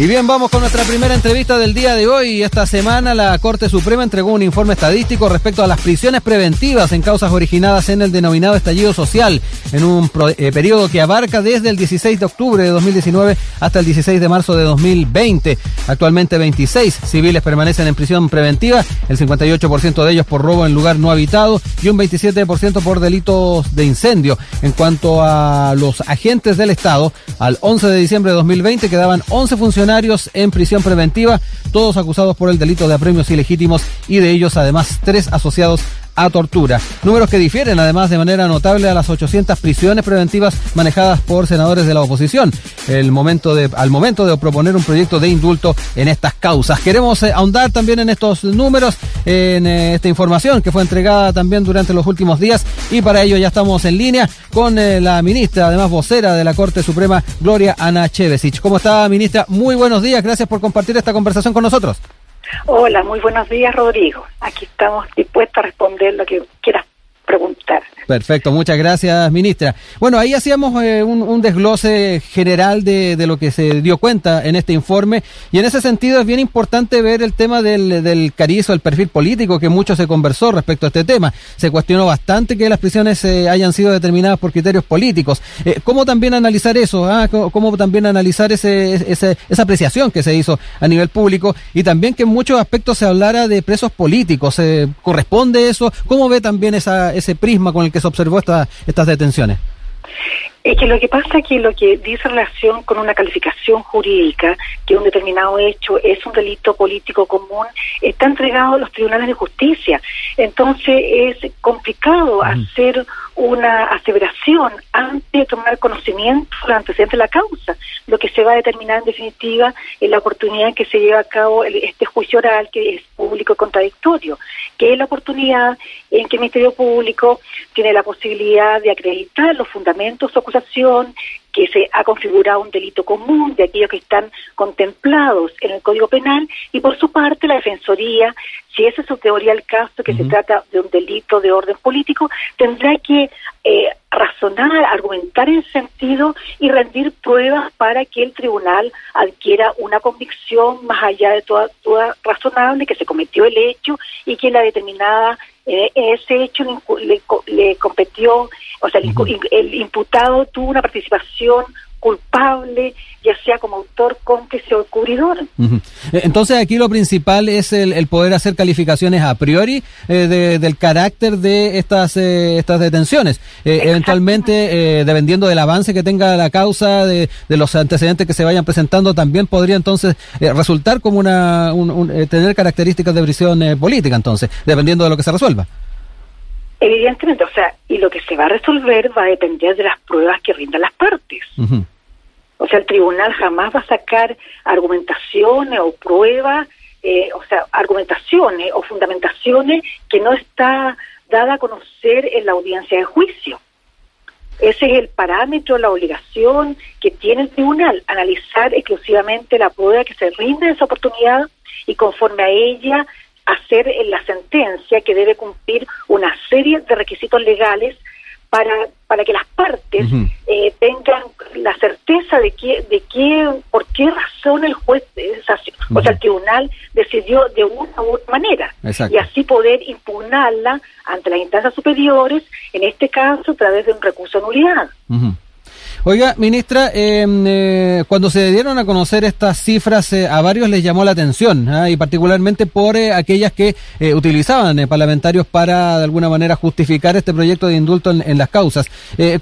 Y bien, vamos con nuestra primera entrevista del día de hoy. Esta semana la Corte Suprema entregó un informe estadístico respecto a las prisiones preventivas en causas originadas en el denominado estallido social, en un eh, periodo que abarca desde el 16 de octubre de 2019 hasta el 16 de marzo de 2020. Actualmente 26 civiles permanecen en prisión preventiva, el 58% de ellos por robo en lugar no habitado y un 27% por delitos de incendio. En cuanto a los agentes del Estado, al 11 de diciembre de 2020 quedaban 11 funcionarios en prisión preventiva, todos acusados por el delito de apremios ilegítimos y de ellos además tres asociados a tortura. Números que difieren además de manera notable a las 800 prisiones preventivas manejadas por senadores de la oposición el momento de, al momento de proponer un proyecto de indulto en estas causas. Queremos eh, ahondar también en estos números, en eh, esta información que fue entregada también durante los últimos días y para ello ya estamos en línea con eh, la ministra, además vocera de la Corte Suprema, Gloria Ana Chevesich. ¿Cómo está, ministra? Muy buenos días, gracias por compartir esta conversación con nosotros. Hola, muy buenos días, Rodrigo. Aquí estamos dispuestos a responder lo que quieras preguntar. Perfecto, muchas gracias, ministra. Bueno, ahí hacíamos eh, un, desglose general de, lo que se dio cuenta en este informe y en ese sentido es bien importante ver el tema del, del carizo, el perfil político que mucho se conversó respecto a este tema. Se cuestionó bastante que las prisiones eh, hayan sido determinadas por criterios políticos. Eh, ¿Cómo también analizar eso? Ah? ¿Cómo, también analizar ese, esa apreciación que se hizo a nivel público y también que en muchos aspectos se hablara de presos políticos? ¿Corresponde eso? ¿Cómo ve también esa, ese prisma con el que se observó esta, estas detenciones? Es que lo que pasa es que lo que dice relación con una calificación jurídica, que un determinado hecho es un delito político común, está entregado a los tribunales de justicia. Entonces es complicado hacer una aseveración antes de tomar conocimiento de los antecedentes de la causa. Lo que se va a determinar en definitiva es la oportunidad en que se lleva a cabo este juicio oral que es público contradictorio, que es la oportunidad en que el Ministerio Público tiene la posibilidad de acreditar los fundamentos de acusación, que se ha configurado un delito común de aquellos que están contemplados en el Código Penal y por su parte la Defensoría, si esa es su teoría del caso, que se trata de un delito de orden político, tendrá que eh, razonar, argumentar en sentido y rendir pruebas para que el tribunal adquiera una convicción más allá de toda, toda razonable que se cometió el hecho y que la determinada eh, ese hecho le, le, competió, o sea, el imputado tuvo una participación culpable, ya sea como autor, cómplice o cubridor. Eh, entonces aquí lo principal es el, poder hacer calificaciones a priori eh, del carácter de estas eh, estas detenciones. eventualmente, dependiendo del avance que tenga la causa, de, los antecedentes que se vayan presentando, también podría entonces resultar como una tener características de prisión política, entonces, dependiendo de lo que se resuelva. Evidentemente, o sea, y lo que se va a resolver va a depender de las pruebas que rindan las partes. O sea, el tribunal jamás va a sacar argumentaciones o pruebas, eh, o sea, argumentaciones o fundamentaciones que no está dada a conocer en la audiencia de juicio. Ese es el parámetro, la obligación que tiene el tribunal, analizar exclusivamente la prueba que se rinde en esa oportunidad y conforme a ella hacer en la sentencia que debe cumplir una serie de requisitos legales para, para que las partes eh, tengan la certeza de que, de que, por qué razón el juez, o sea, el tribunal decidió de una u otra manera. Y así poder impugnarla ante las instancias superiores, en este caso a través de un recurso de nulidad. Oiga, ministra, em, eh, cuando se dieron a conocer estas cifras, eh, a varios les llamó la atención, ¿ah? y particularmente por eh, aquellas que utilizaban parlamentarios para, de alguna manera, justificar este proyecto de indulto en, las causas.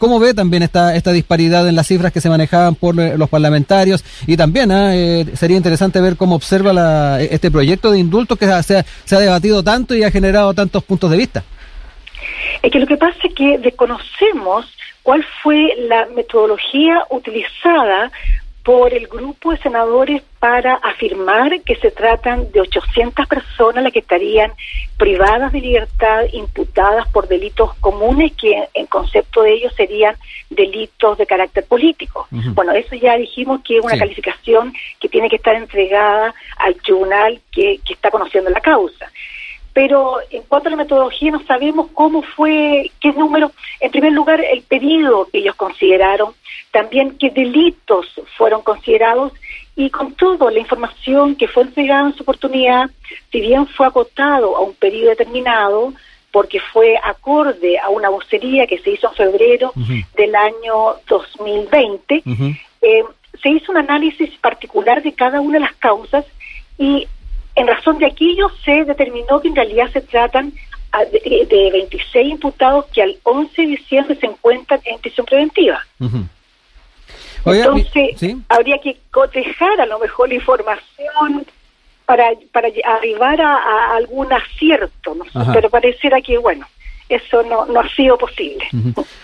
¿Cómo ve también esta, esta disparidad en las cifras que se manejaban por los parlamentarios? Y también ¿ah? sería interesante ver cómo observa la, este proyecto de indulto que se se ha debatido tanto y ha generado tantos puntos de vista. Es que lo que pasa es que desconocemos cuál fue la metodología utilizada por el grupo de senadores para afirmar que se tratan de 800 personas las que estarían privadas de libertad, imputadas por delitos comunes que en concepto de ellos serían delitos de carácter político. Bueno, eso ya dijimos que es una calificación que tiene que estar entregada al tribunal que, que está conociendo la causa pero en cuanto a la metodología no sabemos cómo fue, qué número, en primer lugar el pedido que ellos consideraron, también qué delitos fueron considerados Y con todo, la información que fue entregada en su oportunidad, si bien fue acotado a un periodo determinado, porque fue acorde a una vocería que se hizo en febrero del año 2020, eh, se hizo un análisis particular de cada una de las causas y en razón de aquello se determinó que en realidad se tratan ah, de, 26 imputados que al 11 de diciembre se encuentran en prisión preventiva. Entonces, habría que cotejar a lo mejor la información para, para arribar a, algún acierto, ¿no? pero pareciera que, bueno, eso no, no ha sido posible.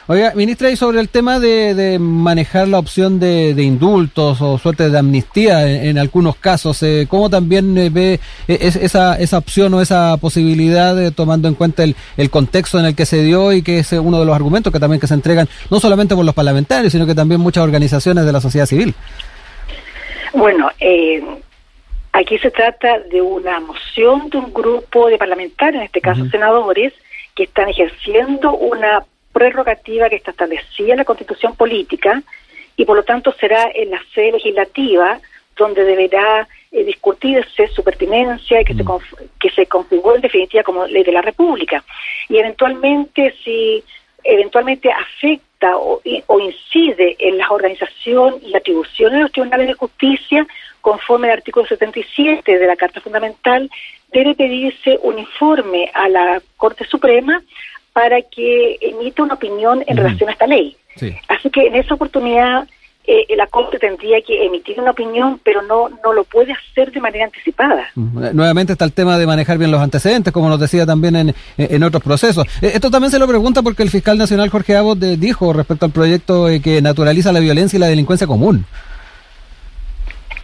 Oiga, ministra, y sobre el tema de, manejar la opción de, indultos o suerte de amnistía en, algunos casos, eh, ¿cómo también eh, ve eh, esa, esa opción o esa posibilidad, tomando en cuenta el, el contexto en el que se dio y que es uno de los argumentos que también que se entregan no solamente por los parlamentarios, sino que también muchas organizaciones de la sociedad civil? Bueno, aquí se trata de una moción de un grupo de parlamentarios, en este caso senadores, que están ejerciendo una prerrogativa que está establecida en la Constitución política y por lo tanto será en la sede legislativa donde deberá eh, discutirse su pertinencia y que, se, mm. que se configure en definitiva como ley de la República. Y eventualmente, si eventualmente afecta o, o incide en la organización y atribuciones de los tribunales de justicia, conforme al artículo 77 de la Carta Fundamental, debe pedirse un informe a la Corte Suprema para que emita una opinión en relación a esta ley. Así que en esa oportunidad eh, la Corte tendría que emitir una opinión, pero no, no lo puede hacer de manera anticipada. Nuevamente está el tema de manejar bien los antecedentes, como nos decía también en, en otros procesos. Eh, esto también se lo pregunta porque el fiscal nacional Jorge Abbott eh, dijo respecto al proyecto que naturaliza la violencia y la delincuencia común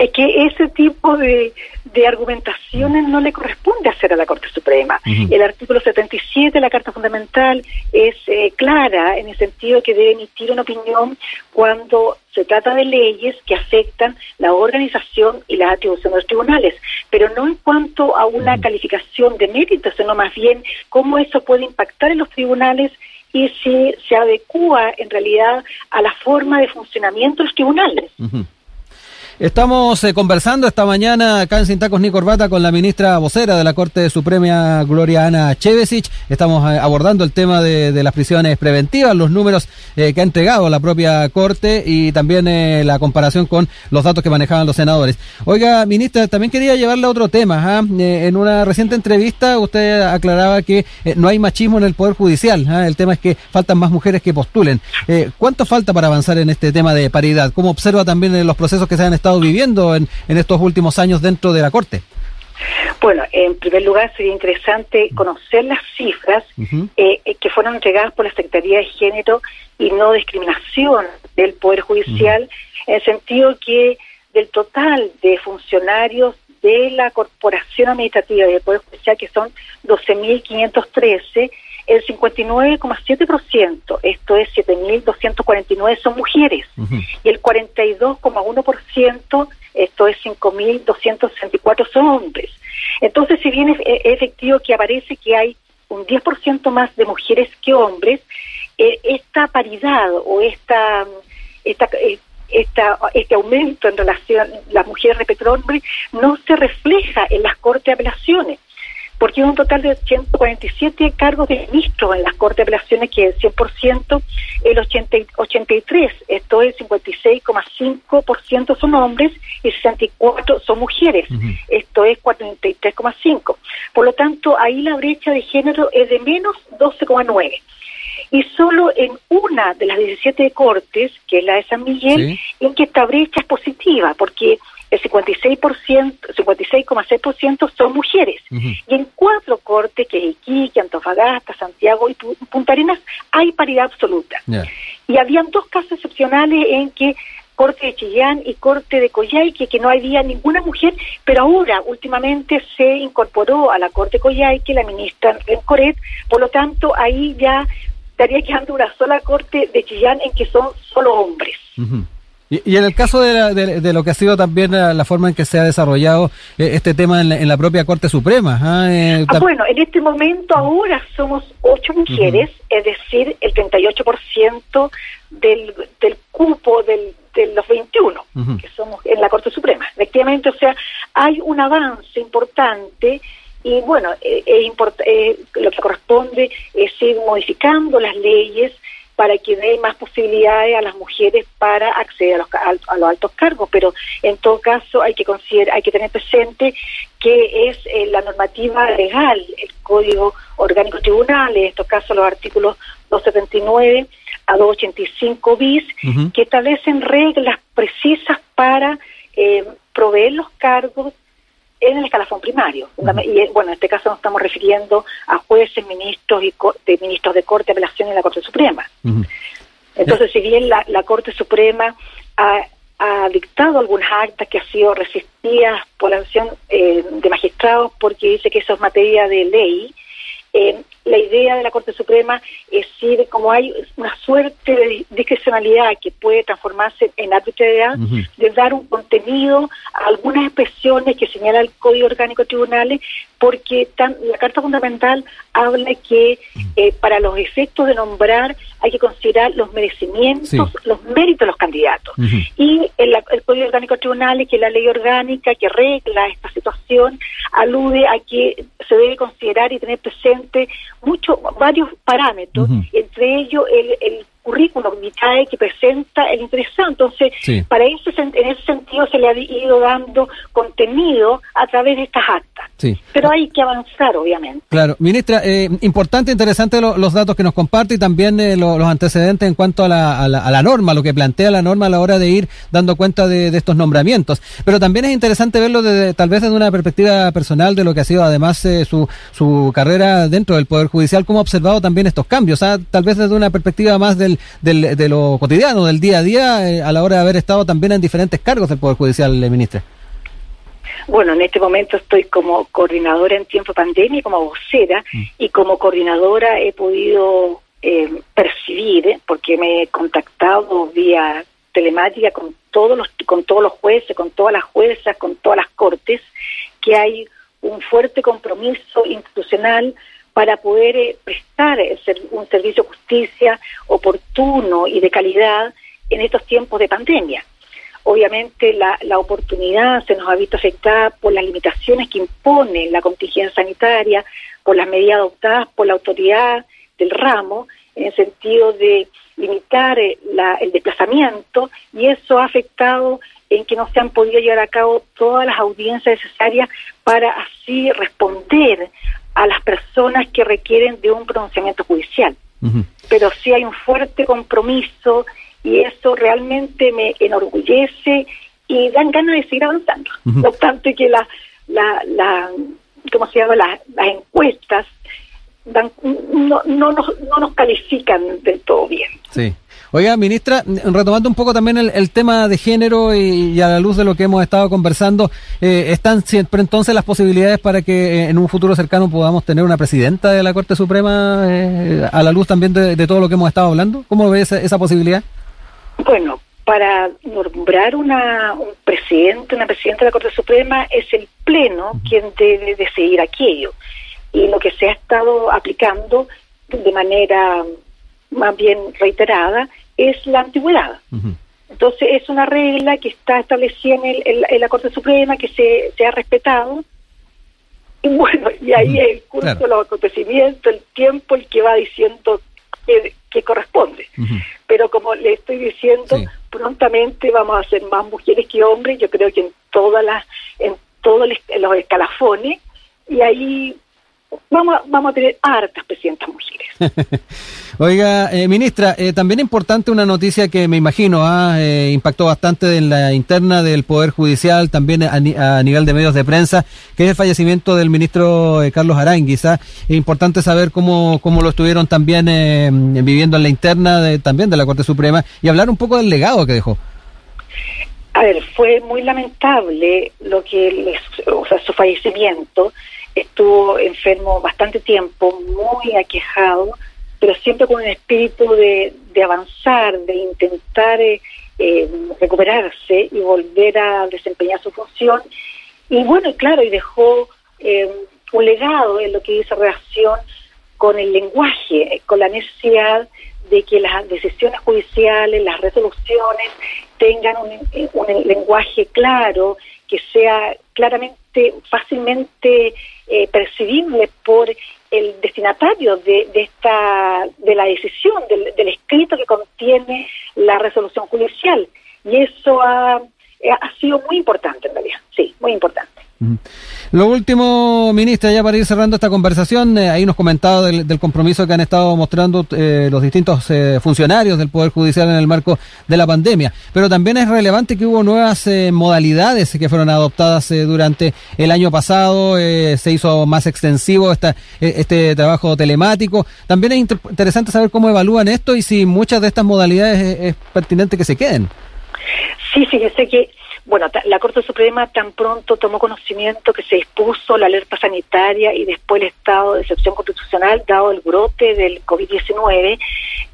es que ese tipo de, de argumentaciones no le corresponde hacer a la Corte Suprema. El artículo 77 de la Carta Fundamental es eh, clara en el sentido que debe emitir una opinión cuando se trata de leyes que afectan la organización y la atribución de los tribunales, pero no en cuanto a una calificación de mérito, sino más bien cómo eso puede impactar en los tribunales y si se adecua en realidad a la forma de funcionamiento de los tribunales. Estamos eh, conversando esta mañana acá en Sin Tacos ni Corbata con la ministra vocera de la Corte Suprema, Gloria Ana Chevesich. Estamos eh, abordando el tema de, las prisiones preventivas, los números eh, que ha entregado la propia Corte y también la comparación con los datos que manejaban los senadores. Oiga, ministra, también quería llevarle a otro tema. ¿ah? en una reciente entrevista usted aclaraba que no hay machismo en el Poder Judicial. ¿ah? El tema es que faltan más mujeres que postulen. ¿Cuánto falta para avanzar en este tema de paridad? ¿Cómo observa también los procesos que se han estado viviendo en, en estos últimos años dentro de la Corte? Bueno, en primer lugar sería interesante conocer las cifras eh, eh, que fueron entregadas por la Secretaría de Género y No Discriminación del Poder Judicial, en el sentido que del total de funcionarios de la Corporación Administrativa y del Poder Judicial, que son 12.513, el 59,7%, esto es 7.249, son mujeres, y el 42,1%, esto es 5.264, son hombres. Entonces, si bien es, efectivo que aparece que hay un 10% más de mujeres que hombres, eh, esta paridad o esta, esta, eh, esta, este aumento en relación a las mujeres respecto a hombres no se refleja en las cortes de apelaciones porque un total de 147 cargos de ministros en las Cortes de Apelaciones, que es el 100%, el 80, 83, esto es 56,5% son hombres y 64 son mujeres, esto es 43,5%. Por lo tanto, ahí la brecha de género es de menos 12,9%. Y solo en una de las 17 cortes, que es la de San Miguel, en que esta brecha es positiva, porque el 56%, 56,6% son mujeres. Y en cuatro cortes, que es Iquique, Antofagasta, Santiago y Punta Arenas, hay paridad absoluta. Y habían dos casos excepcionales en que corte de Chillán y corte de Coyhaique, que no había ninguna mujer, pero ahora últimamente se incorporó a la corte de Coyhaique la ministra Rencoret, por lo tanto ahí ya estaría quedando una sola corte de Chillán en que son solo hombres. Y, en el caso de, lo que ha sido también la, forma en que se ha desarrollado eh, este tema en la, propia Corte Suprema. ¿ah? Eh, ah, bueno, en este momento ahora somos ocho mujeres, es decir, el 38% del, del cupo del, de los 21 que somos en la Corte Suprema. Efectivamente, o sea, hay un avance importante y bueno, eh, eh, lo que corresponde es ir modificando las leyes para que dé más posibilidades a las mujeres para acceder a los, a, los altos cargos, pero en todo caso hay que considerar, hay que tener presente que es eh, la normativa legal, el Código Orgánico Tribunal, en estos casos los artículos 279 a 285 bis, que establecen reglas precisas para eh, proveer los cargos en el escalafón primario. Y bueno, en este caso nos estamos refiriendo a jueces, ministros y de ministros de Corte, Apelación y la Corte Suprema. Entonces, si bien la, Corte Suprema ha, dictado algunas actas que han sido resistidas por la acción eh, de magistrados porque dice que eso es materia de ley, eh, la idea de la Corte Suprema es decir, como hay una suerte de discrecionalidad que puede transformarse en arbitrariedad, de dar un contenido a algunas expresiones que señala el Código Orgánico de Tribunales, porque la Carta Fundamental habla que eh, para los efectos de nombrar hay que considerar los merecimientos, los méritos de los candidatos. Y el, el Código Orgánico de Tribunales, que es la ley orgánica que regla esta situación, alude a que se debe considerar y tener presente muchos varios parámetros, entre ellos el, el currículum vitae que presenta el interesado. Entonces, para eso, en ese sentido se le ha ido dando contenido a través de estas actas. Pero hay que avanzar, obviamente. Claro, ministra, eh, importante, interesante los datos que nos comparte y también eh, los antecedentes en cuanto a la, a, la, norma, lo que plantea la norma a la hora de ir dando cuenta de, estos nombramientos. Pero también es interesante verlo desde, tal vez desde una perspectiva personal de lo que ha sido además eh, su, su carrera dentro del Poder Judicial, cómo ha observado también estos cambios, ¿ah? tal vez desde una perspectiva más del del, de lo cotidiano, del día a día, eh, a la hora de haber estado también en diferentes cargos del Poder Judicial, eh, ministra? Bueno, en este momento estoy como coordinadora en tiempo de pandemia, como vocera, mm. y como coordinadora he podido eh, percibir, porque me he contactado vía telemática con todos los con todos los jueces, con todas las juezas, con todas las cortes, que hay un fuerte compromiso institucional para poder eh, prestar un servicio de justicia oportuno y de calidad en estos tiempos de pandemia. Obviamente la, oportunidad se nos ha visto afectada por las limitaciones que impone la contingencia sanitaria, por las medidas adoptadas por la autoridad del ramo, en el sentido de limitar eh, el desplazamiento, y eso ha afectado en que no se han podido llevar a cabo todas las audiencias necesarias para así responder a las personas que requieren de un pronunciamiento judicial. Pero sí hay un fuerte compromiso y eso realmente me enorgullece y dan ganas de seguir avanzando. No obstante que la, la, la ¿cómo se llama? las encuestas dan, no, no, nos, no nos califican del todo bien. Sí. Oiga, ministra, retomando un poco también el, tema de género y, a la luz de lo que hemos estado conversando, eh, ¿están siempre entonces las posibilidades para que eh, en un futuro cercano podamos tener una presidenta de la Corte Suprema eh, a la luz también de, todo lo que hemos estado hablando? ¿Cómo ve esa, posibilidad? Bueno, para nombrar una, un presidente, una presidenta de la Corte Suprema es el Pleno quien debe decidir aquello. Y lo que se ha estado aplicando de manera más bien reiterada, es la antigüedad. Entonces es una regla que está establecida en, la Corte Suprema, que se, ha respetado. Y bueno, y ahí el curso de los acontecimientos, el tiempo, el que va diciendo que, corresponde. Pero como le estoy diciendo, prontamente vamos a ser más mujeres que hombres, yo creo que en todas las, en todos los escalafones, y ahí vamos a, vamos a tener hartas presidentas mujeres. Oiga, eh, ministra, eh, también importante una noticia que me imagino ha ah, eh, impactó bastante en la interna del Poder Judicial, también a, nivel de medios de prensa, que es el fallecimiento del ministro Carlos Aranguiz. Es importante saber cómo, cómo lo estuvieron también viviendo en la interna de, también de la Corte Suprema y hablar un poco del legado que dejó. A ver, fue muy lamentable lo que o sea, su fallecimiento estuvo enfermo bastante tiempo, muy aquejado, pero siempre con un espíritu de, avanzar, de intentar eh, eh, recuperarse y volver a desempeñar su función. Y bueno, claro, y dejó eh, un legado en lo que dice relación con el lenguaje, con la necesidad de que las decisiones judiciales, las resoluciones tengan un, lenguaje claro, que sea claramente, fácilmente eh, percibible por el destinatario de, esta, de la decisión, del, del, escrito que contiene la resolución judicial. Y eso ha, ha sido muy importante en realidad, sí, muy importante. Lo último, ministra, ya para ir cerrando esta conversación, eh, ahí nos comentaba del, compromiso que han estado mostrando eh, los distintos eh, funcionarios del Poder Judicial en el marco de la pandemia. Pero también es relevante que hubo nuevas modalidades que fueron adoptadas durante el año pasado, se hizo más extensivo esta, este trabajo telemático. También es interesante saber cómo evalúan esto y si muchas de estas modalidades es, pertinente que se queden. Sí, fíjese que bueno, la Corte Suprema tan pronto tomó conocimiento que se dispuso la alerta sanitaria y después el estado de excepción constitucional, dado el brote del COVID-19,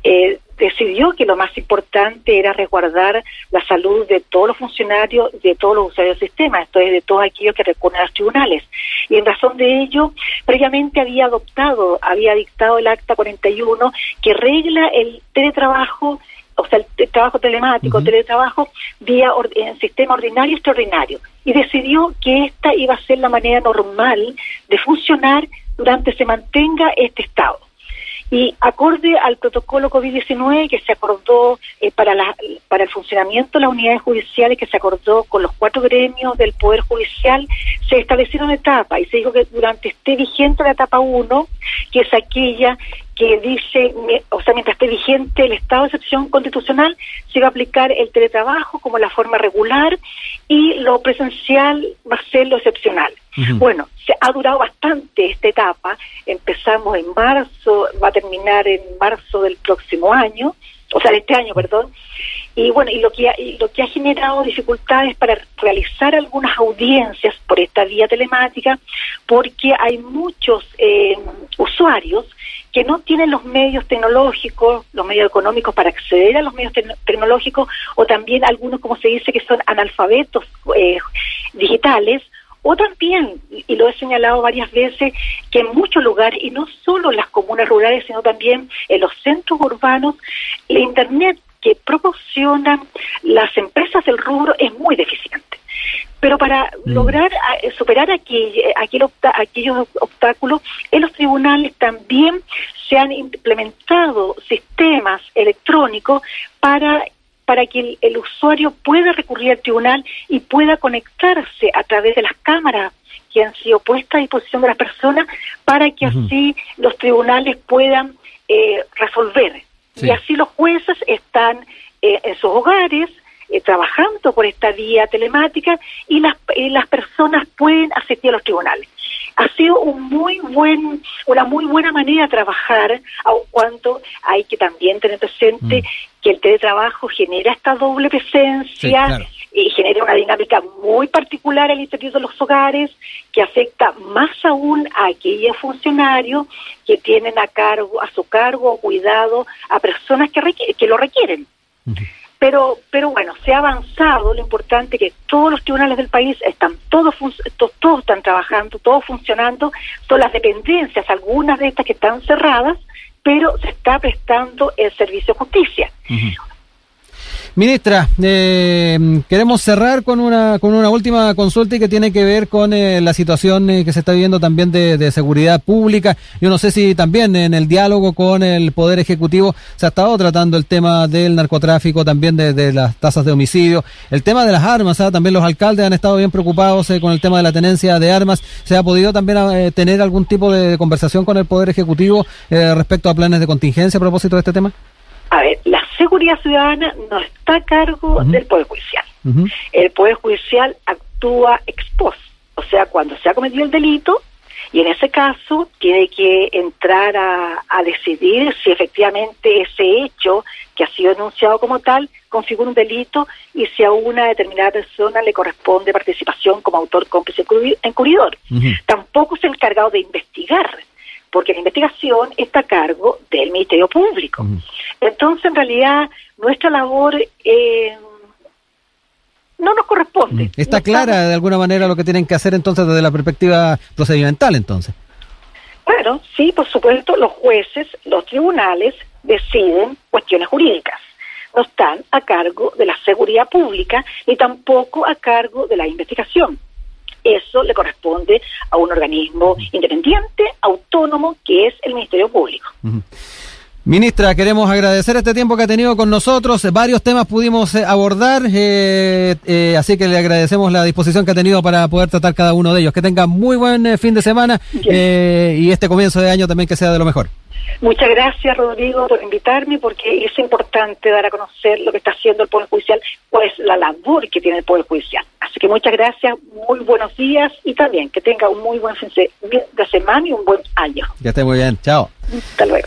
eh, decidió que lo más importante era resguardar la salud de todos los funcionarios, de todos los usuarios del sistema, esto es, de todos aquellos que recurren a los tribunales. Y en razón de ello, previamente había adoptado, había dictado el Acta 41 que regla el teletrabajo o sea, el, trabajo telemático, teletrabajo, vía en sistema ordinario y extraordinario. Y decidió que esta iba a ser la manera normal de funcionar durante se mantenga este estado. Y acorde al protocolo COVID-19 que se acordó eh, para, la, para el funcionamiento de las unidades judiciales, que se acordó con los cuatro gremios del Poder Judicial, se establecieron etapas y se dijo que durante esté vigente la etapa 1, que es aquella que dice, o sea, mientras esté vigente el estado de excepción constitucional, se va a aplicar el teletrabajo como la forma regular y lo presencial va a ser lo excepcional. Bueno, se ha durado bastante esta etapa, empezamos en marzo, va a terminar en marzo del próximo año, o sea, de este año, perdón, y bueno, y lo que ha, lo que ha generado dificultades para realizar algunas audiencias por esta vía telemática, porque hay muchos eh, usuarios que no tienen los medios tecnológicos, los medios económicos para acceder a los medios tecnológicos, o también algunos, como se dice, que son analfabetos eh, digitales, o también, y lo he señalado varias veces, que en muchos lugares, y no solo en las comunas rurales, sino también en los centros urbanos, la Internet que proporcionan las empresas del rubro es muy deficiente. Pero para mm. lograr eh, superar aquí, aquellos obstáculos, en los tribunales también se han implementado sistemas electrónicos para para que el, usuario pueda recurrir al tribunal y pueda conectarse a través de las cámaras que han sido puestas a disposición de las personas para que así los tribunales puedan eh, resolver. Y así los jueces están eh, en sus hogares eh, trabajando por esta vía telemática y las, las personas pueden asistir a los tribunales. Ha sido un muy buen, una muy buena manera de trabajar, aun cuando hay que también tener presente mm. que el teletrabajo genera esta doble presencia, y genera una dinámica muy particular al interior de los hogares que afecta más aún a aquellos funcionarios que tienen a cargo a su cargo o cuidado a personas que, que lo requieren. Pero, pero bueno, se ha avanzado, lo importante es que todos los tribunales del país están todos, todos están trabajando, todos funcionando, son las dependencias, algunas de estas que están cerradas, pero se está prestando el servicio de justicia. Ministra, eh, queremos cerrar con una, con una última consulta y que tiene que ver con eh, la situación eh, que se está viviendo también de, seguridad pública. Yo no sé si también en el diálogo con el Poder Ejecutivo se ha estado tratando el tema del narcotráfico, también de, las tasas de homicidio, el tema de las armas, ¿ah? también los alcaldes han estado bien preocupados con el tema de la tenencia de armas. ¿Se ha podido también tener algún tipo de conversación con el Poder Ejecutivo respecto a planes de contingencia a propósito de este tema? A ver, seguridad ciudadana no está a cargo del Poder Judicial. El Poder Judicial actúa ex post, o sea, cuando se ha cometido el delito, y en ese caso tiene que entrar a, a, decidir si efectivamente ese hecho que ha sido denunciado como tal configura un delito y si a una determinada persona le corresponde participación como autor cómplice encubridor. Tampoco es el encargado de investigar porque la investigación está a cargo del Ministerio Público. Entonces, en realidad, nuestra labor eh, no nos corresponde. Mm. Está clara de alguna manera lo que tienen que hacer entonces desde la perspectiva procedimental entonces. Claro, sí, por supuesto, los jueces, los tribunales deciden cuestiones jurídicas. No están a cargo de la seguridad pública ni tampoco a cargo de la investigación. Eso le corresponde a un organismo independiente, autónomo, que es el Ministerio Público. Ministra, queremos agradecer este tiempo que ha tenido con nosotros. Varios temas pudimos eh, abordar, eh, eh, así que le agradecemos la disposición que ha tenido para poder tratar cada uno de ellos. Que tenga muy buen fin de semana y este comienzo de año también que sea de lo mejor. Muchas gracias, Rodrigo, por invitarme, porque es importante dar a conocer lo que está haciendo el Poder Judicial, pues la labor que tiene el Poder Judicial. Así que muchas gracias, muy buenos días y también que tenga un muy buen fin de semana y un buen año. Que esté muy bien, chao. Hasta luego.